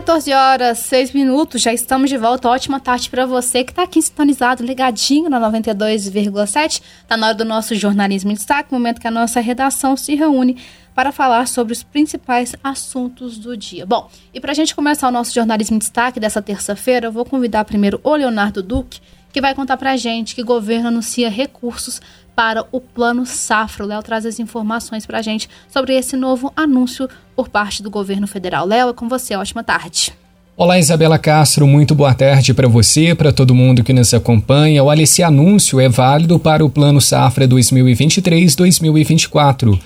14 horas 6 minutos, já estamos de volta. Ótima tarde para você que está aqui sintonizado, ligadinho na 92,7. Está na hora do nosso jornalismo em destaque, momento que a nossa redação se reúne para falar sobre os principais assuntos do dia. Bom, e para a gente começar o nosso jornalismo em destaque dessa terça-feira, eu vou convidar primeiro o Leonardo Duque, que vai contar para a gente que o governo anuncia recursos para o Plano Safra. O Léo traz as informações para a gente sobre esse novo anúncio por parte do governo federal. Léo, é com você. Ótima tarde. Olá, Isabela Castro, muito boa tarde para você, para todo mundo que nos acompanha. Olha, esse anúncio é válido para o Plano Safra 2023-2024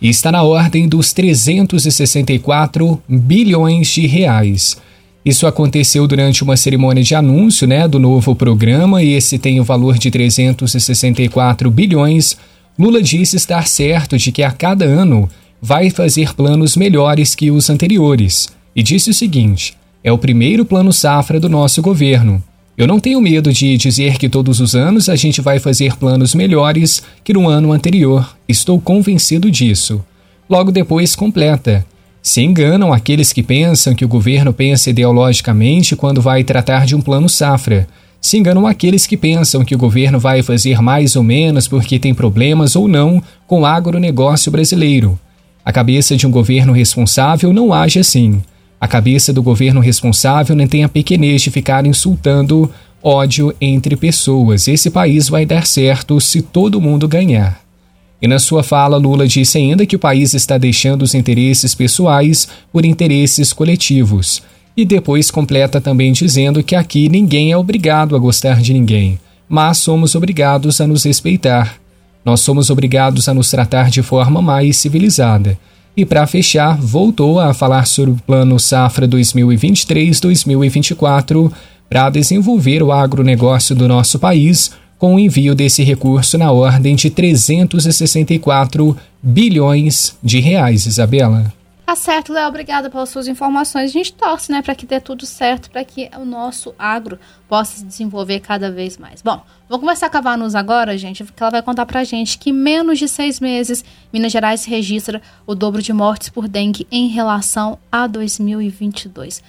e está na ordem dos 364 bilhões de reais. Isso aconteceu durante uma cerimônia de anúncio né, do novo programa e esse tem o valor de 364 bilhões. Lula disse estar certo de que a cada ano vai fazer planos melhores que os anteriores e disse o seguinte: é o primeiro plano safra do nosso governo. Eu não tenho medo de dizer que todos os anos a gente vai fazer planos melhores que no ano anterior. Estou convencido disso. Logo depois completa. Se enganam aqueles que pensam que o governo pensa ideologicamente quando vai tratar de um plano safra. Se enganam aqueles que pensam que o governo vai fazer mais ou menos porque tem problemas ou não com o agronegócio brasileiro. A cabeça de um governo responsável não age assim. A cabeça do governo responsável não tem a pequenez de ficar insultando ódio entre pessoas. Esse país vai dar certo se todo mundo ganhar. E na sua fala, Lula disse ainda que o país está deixando os interesses pessoais por interesses coletivos. E depois completa também dizendo que aqui ninguém é obrigado a gostar de ninguém, mas somos obrigados a nos respeitar. Nós somos obrigados a nos tratar de forma mais civilizada. E para fechar, voltou a falar sobre o Plano Safra 2023-2024 para desenvolver o agronegócio do nosso país com o envio desse recurso na ordem de 364 bilhões de reais, Isabela. Tá certo, Léo. Obrigada pelas suas informações. A gente torce, né, para que dê tudo certo, para que o nosso agro possa se desenvolver cada vez mais. Bom, vou conversar com a Vanus agora, gente, porque ela vai contar pra gente que menos de seis meses, Minas Gerais registra o dobro de mortes por dengue em relação a 2022.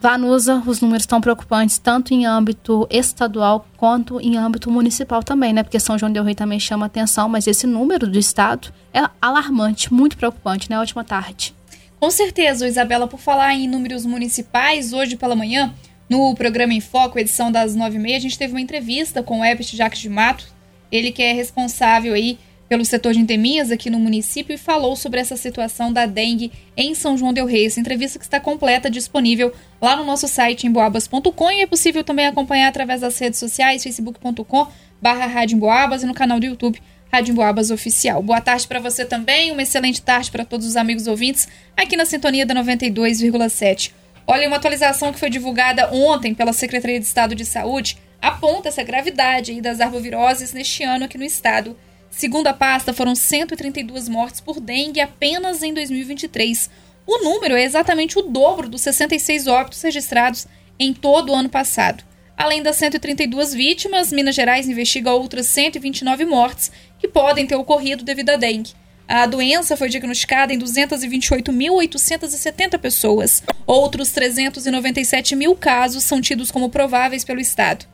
Vanusa, os números estão preocupantes tanto em âmbito estadual quanto em âmbito municipal também, né? Porque São João del Rei também chama atenção, mas esse número do estado é alarmante, muito preocupante, né? Ótima tarde. Com certeza, Isabela, por falar em números municipais, hoje pela manhã, no programa Em Foco, edição das nove e meia, a gente teve uma entrevista com o Ebert Jacques de Mato, ele que é responsável aí pelo setor de endemias aqui no município e falou sobre essa situação da dengue em São João del Rei. Essa entrevista que está completa, disponível lá no nosso site em boabas.com e é possível também acompanhar através das redes sociais, facebook.com barra e no canal do YouTube Rádio Oficial. Boa tarde para você também, uma excelente tarde para todos os amigos ouvintes aqui na sintonia da 92,7. Olha, uma atualização que foi divulgada ontem pela Secretaria de Estado de Saúde aponta essa gravidade das arboviroses neste ano aqui no estado. Segundo a pasta, foram 132 mortes por dengue apenas em 2023. O número é exatamente o dobro dos 66 óbitos registrados em todo o ano passado. Além das 132 vítimas, Minas Gerais investiga outras 129 mortes que podem ter ocorrido devido à dengue. A doença foi diagnosticada em 228.870 pessoas. Outros 397 mil casos são tidos como prováveis pelo Estado.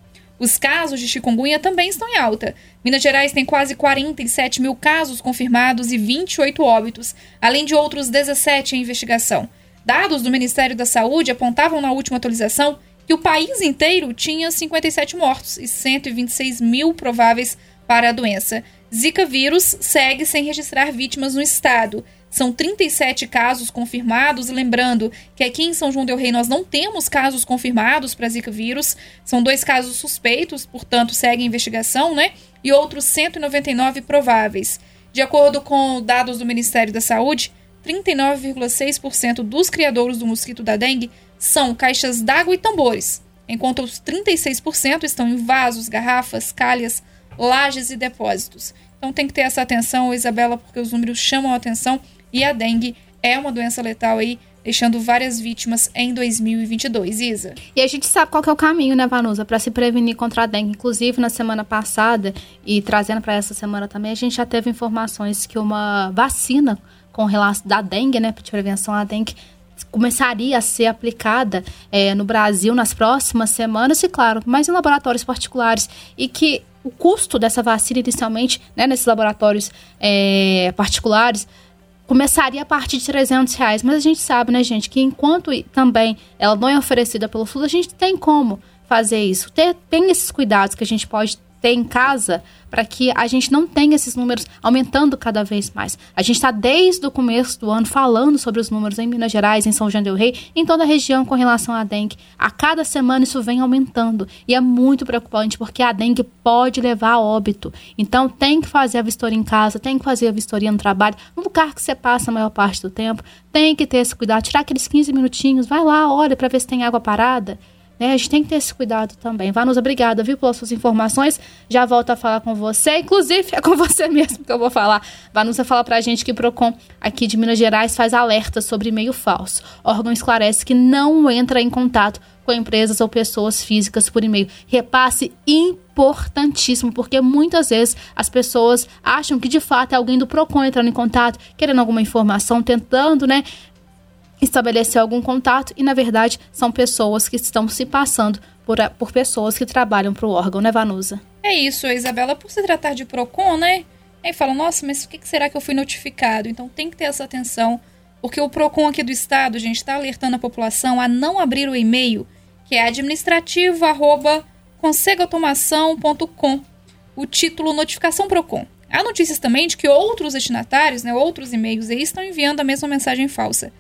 Os casos de chikungunya também estão em alta. Minas Gerais tem quase 47 mil casos confirmados e 28 óbitos, além de outros 17 em investigação. Dados do Ministério da Saúde apontavam na última atualização que o país inteiro tinha 57 mortos e 126 mil prováveis para a doença. Zika vírus segue sem registrar vítimas no estado. São 37 casos confirmados. Lembrando que aqui em São João Del Rei nós não temos casos confirmados para Zika vírus. São dois casos suspeitos, portanto, segue a investigação, né? E outros 199 prováveis. De acordo com dados do Ministério da Saúde, 39,6% dos criadores do mosquito da dengue são caixas d'água e tambores, enquanto os 36% estão em vasos, garrafas, calhas, lajes e depósitos. Então tem que ter essa atenção, Isabela, porque os números chamam a atenção e a dengue é uma doença letal aí, deixando várias vítimas em 2022. Isa. E a gente sabe qual é o caminho, né, Vanusa, para se prevenir contra a dengue. Inclusive, na semana passada e trazendo para essa semana também, a gente já teve informações que uma vacina com relação da dengue, né, de prevenção à dengue, começaria a ser aplicada é, no Brasil nas próximas semanas, e claro, mas em laboratórios particulares, e que o custo dessa vacina inicialmente, né, nesses laboratórios é, particulares, começaria a partir de 300 reais. Mas a gente sabe, né, gente, que enquanto também ela não é oferecida pelo SUS, a gente tem como fazer isso. Ter, tem esses cuidados que a gente pode ter em casa para que a gente não tenha esses números aumentando cada vez mais. A gente está desde o começo do ano falando sobre os números em Minas Gerais, em São João del Rei, em toda a região com relação à dengue. A cada semana isso vem aumentando e é muito preocupante porque a dengue pode levar a óbito. Então tem que fazer a vistoria em casa, tem que fazer a vistoria no trabalho, no lugar que você passa a maior parte do tempo. Tem que ter esse cuidado, tirar aqueles 15 minutinhos, vai lá, olha para ver se tem água parada. Né? A gente tem que ter esse cuidado também. Vanusa, obrigada, viu, pelas suas informações. Já volto a falar com você. Inclusive, é com você mesmo que eu vou falar. Vanusa fala pra gente que o PROCON aqui de Minas Gerais faz alerta sobre e-mail falso. O órgão esclarece que não entra em contato com empresas ou pessoas físicas por e-mail. Repasse importantíssimo, porque muitas vezes as pessoas acham que de fato é alguém do PROCON entrando em contato, querendo alguma informação, tentando, né, estabelecer algum contato e, na verdade, são pessoas que estão se passando por, por pessoas que trabalham para o órgão, né, Vanusa? É isso, Isabela. Por se tratar de PROCON, né? Aí fala, nossa, mas o que será que eu fui notificado? Então tem que ter essa atenção, porque o PROCON aqui do estado, gente, está alertando a população a não abrir o e-mail, que é administrativo.consegautomação.com. O título Notificação PROCON. Há notícias também de que outros destinatários, né, outros e-mails aí, estão enviando a mesma mensagem falsa.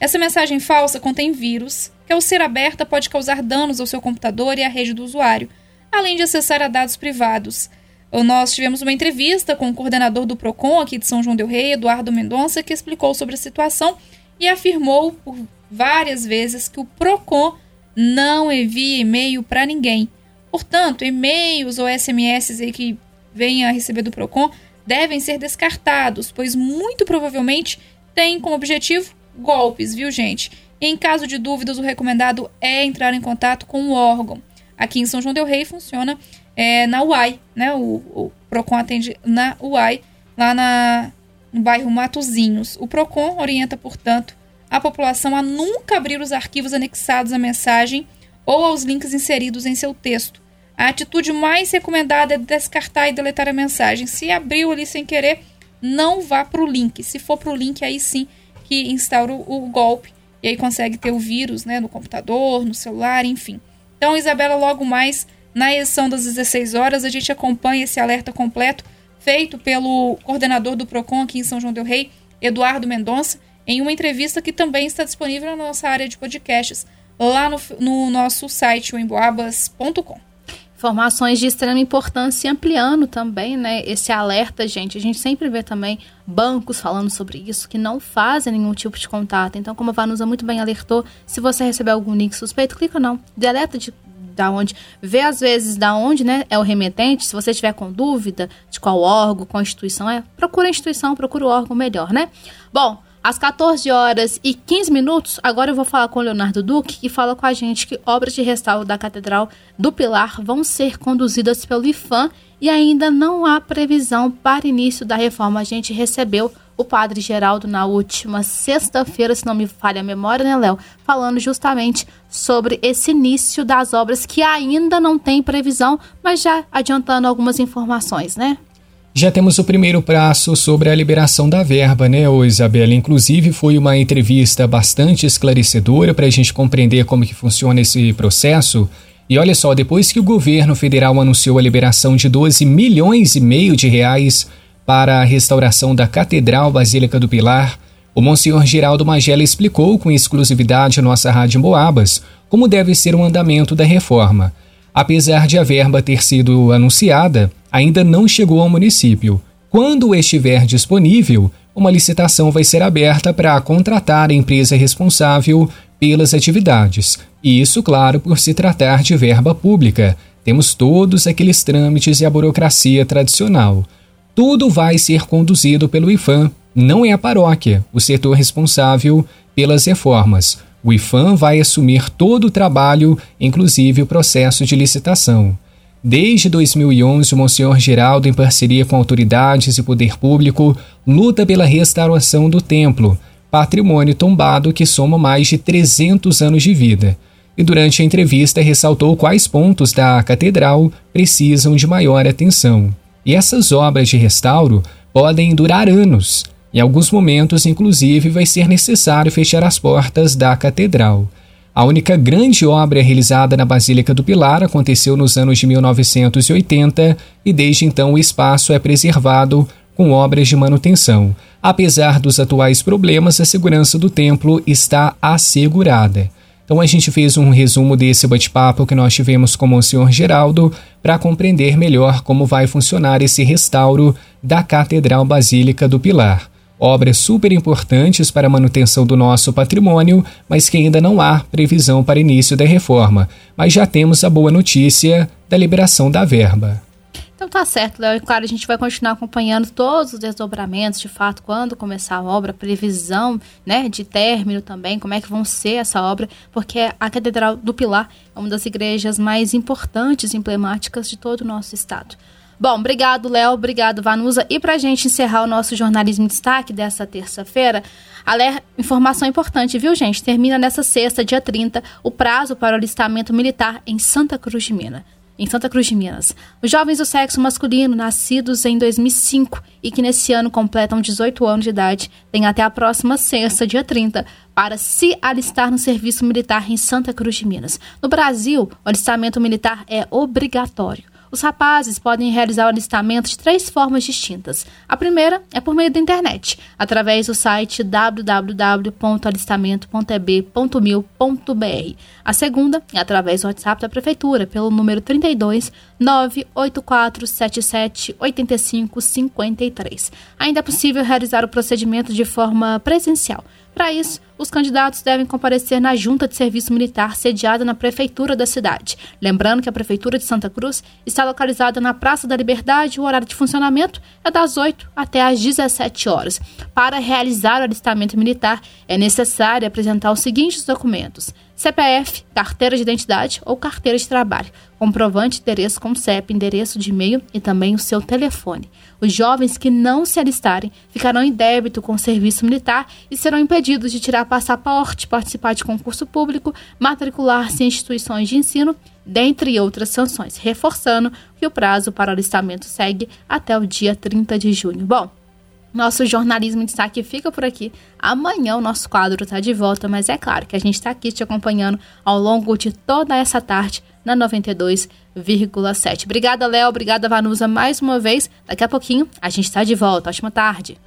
Essa mensagem falsa contém vírus, que ao ser aberta pode causar danos ao seu computador e à rede do usuário, além de acessar a dados privados. Nós tivemos uma entrevista com o coordenador do PROCON aqui de São João del Rei, Eduardo Mendonça, que explicou sobre a situação e afirmou por várias vezes que o PROCON não envia e-mail para ninguém. Portanto, e-mails ou SMS que venha a receber do PROCON devem ser descartados, pois muito provavelmente têm como objetivo golpes, viu, gente? Em caso de dúvidas, o recomendado é entrar em contato com o órgão. Aqui em São João del Rei funciona é, na UAI, né? O, o, PROCON atende na UAI, lá na, no bairro Matozinhos. O PROCON orienta, portanto, a população a nunca abrir os arquivos anexados à mensagem ou aos links inseridos em seu texto. A atitude mais recomendada é descartar e deletar a mensagem. Se abriu ali sem querer, não vá para o link. Se for para o link, aí sim que instaura o, golpe e aí consegue ter o vírus né, no computador, no celular, enfim. Então, Isabela, logo mais na edição das 16 horas, a gente acompanha esse alerta completo feito pelo coordenador do PROCON aqui em São João Del Rei, Eduardo Mendonça, em uma entrevista que também está disponível na nossa área de podcasts, lá no, no nosso site, o emboabas.com informações de extrema importância e ampliando também, né, esse alerta, gente. A gente sempre vê também bancos falando sobre isso, que não fazem nenhum tipo de contato. Então, como a Vanusa muito bem alertou, se você receber algum link suspeito, clica não. Deleta de da onde, vê às vezes da onde, né, é o remetente, se você tiver com dúvida de qual órgão, qual instituição é, procura a instituição, procura o órgão melhor, né? Bom, às 14 horas e 15 minutos, agora eu vou falar com o Leonardo Duque, que fala com a gente que obras de restauro da Catedral do Pilar vão ser conduzidas pelo IFAM e ainda não há previsão para início da reforma. A gente recebeu o padre Geraldo na última sexta-feira, se não me falha a memória, né, Léo? Falando justamente sobre esse início das obras que ainda não tem previsão, mas já adiantando algumas informações, né? Já temos o primeiro prazo sobre a liberação da verba, né, ô Isabela? Inclusive, foi uma entrevista bastante esclarecedora para a gente compreender como que funciona esse processo. E olha só, depois que o governo federal anunciou a liberação de 12 milhões e meio de reais para a restauração da Catedral Basílica do Pilar, o Monsenhor Geraldo Magela explicou com exclusividade à nossa Rádio Boabas como deve ser o andamento da reforma. Apesar de a verba ter sido anunciada, ainda não chegou ao município. Quando estiver disponível, uma licitação vai ser aberta para contratar a empresa responsável pelas atividades. E isso, claro, por se tratar de verba pública. Temos todos aqueles trâmites e a burocracia tradicional. Tudo vai ser conduzido pelo IFAM, não é a paróquia, o setor responsável pelas reformas. O IFAM vai assumir todo o trabalho, inclusive o processo de licitação. Desde 2011, o Monsenhor Geraldo, em parceria com autoridades e poder público, luta pela restauração do templo. patrimônio tombado que soma mais de 300 anos de vida. E durante a entrevista ressaltou quais pontos da catedral precisam de maior atenção. E essas obras de restauro podem durar anos. Em alguns momentos, inclusive, vai ser necessário fechar as portas da catedral. A única grande obra realizada na Basílica do Pilar aconteceu nos anos de 1980 e desde então o espaço é preservado com obras de manutenção. Apesar dos atuais problemas, a segurança do templo está assegurada. Então a gente fez um resumo desse bate-papo que nós tivemos com o senhor Geraldo para compreender melhor como vai funcionar esse restauro da Catedral Basílica do Pilar obras super importantes para a manutenção do nosso patrimônio, mas que ainda não há previsão para início da reforma. Mas já temos a boa notícia da liberação da verba. Então tá certo, Léo. E claro, a gente vai continuar acompanhando todos os desdobramentos, de fato, quando começar a obra, previsão né, de término também, como é que vão ser essa obra, porque a Catedral do Pilar é uma das igrejas mais importantes emblemáticas de todo o nosso estado. Bom, obrigado, Léo. Obrigado, Vanusa. E para a gente encerrar o nosso jornalismo em destaque dessa terça-feira, informação importante, viu, gente? Termina nessa sexta, dia 30, o prazo para o alistamento militar em Santa Cruz de Minas. Em Santa Cruz de Minas. Os jovens do sexo masculino, nascidos em 2005 e que nesse ano completam 18 anos de idade, têm até a próxima sexta, dia 30, para se alistar no serviço militar em Santa Cruz de Minas. No Brasil, o alistamento militar é obrigatório. Os rapazes podem realizar o alistamento de três formas distintas. A primeira é por meio da internet, através do site www.alistamento.eb.mil.br. A segunda é através do WhatsApp da Prefeitura, pelo número 32 98477 8553. Ainda é possível realizar o procedimento de forma presencial. Para isso, os candidatos devem comparecer na junta de serviço militar sediada na prefeitura da cidade. Lembrando que a prefeitura de Santa Cruz está localizada na Praça da Liberdade. O horário de funcionamento é das 8 até às 17 horas. Para realizar o alistamento militar, é necessário apresentar os seguintes documentos: CPF, carteira de identidade ou carteira de trabalho, comprovante de endereço com CEP, endereço de e-mail e também o seu telefone. Os jovens que não se alistarem ficarão em débito com o serviço militar e serão impedidos de tirar passaporte, participar de concurso público, matricular-se em instituições de ensino, dentre outras sanções, reforçando que o prazo para alistamento segue até o dia 30 de junho. Bom, nosso jornalismo em destaque fica por aqui. Amanhã o nosso quadro está de volta, mas é claro que a gente está aqui te acompanhando ao longo de toda essa tarde na 92,7. Obrigada, Léo. Obrigada, Vanusa, mais uma vez. Daqui a pouquinho a gente está de volta. Ótima tarde.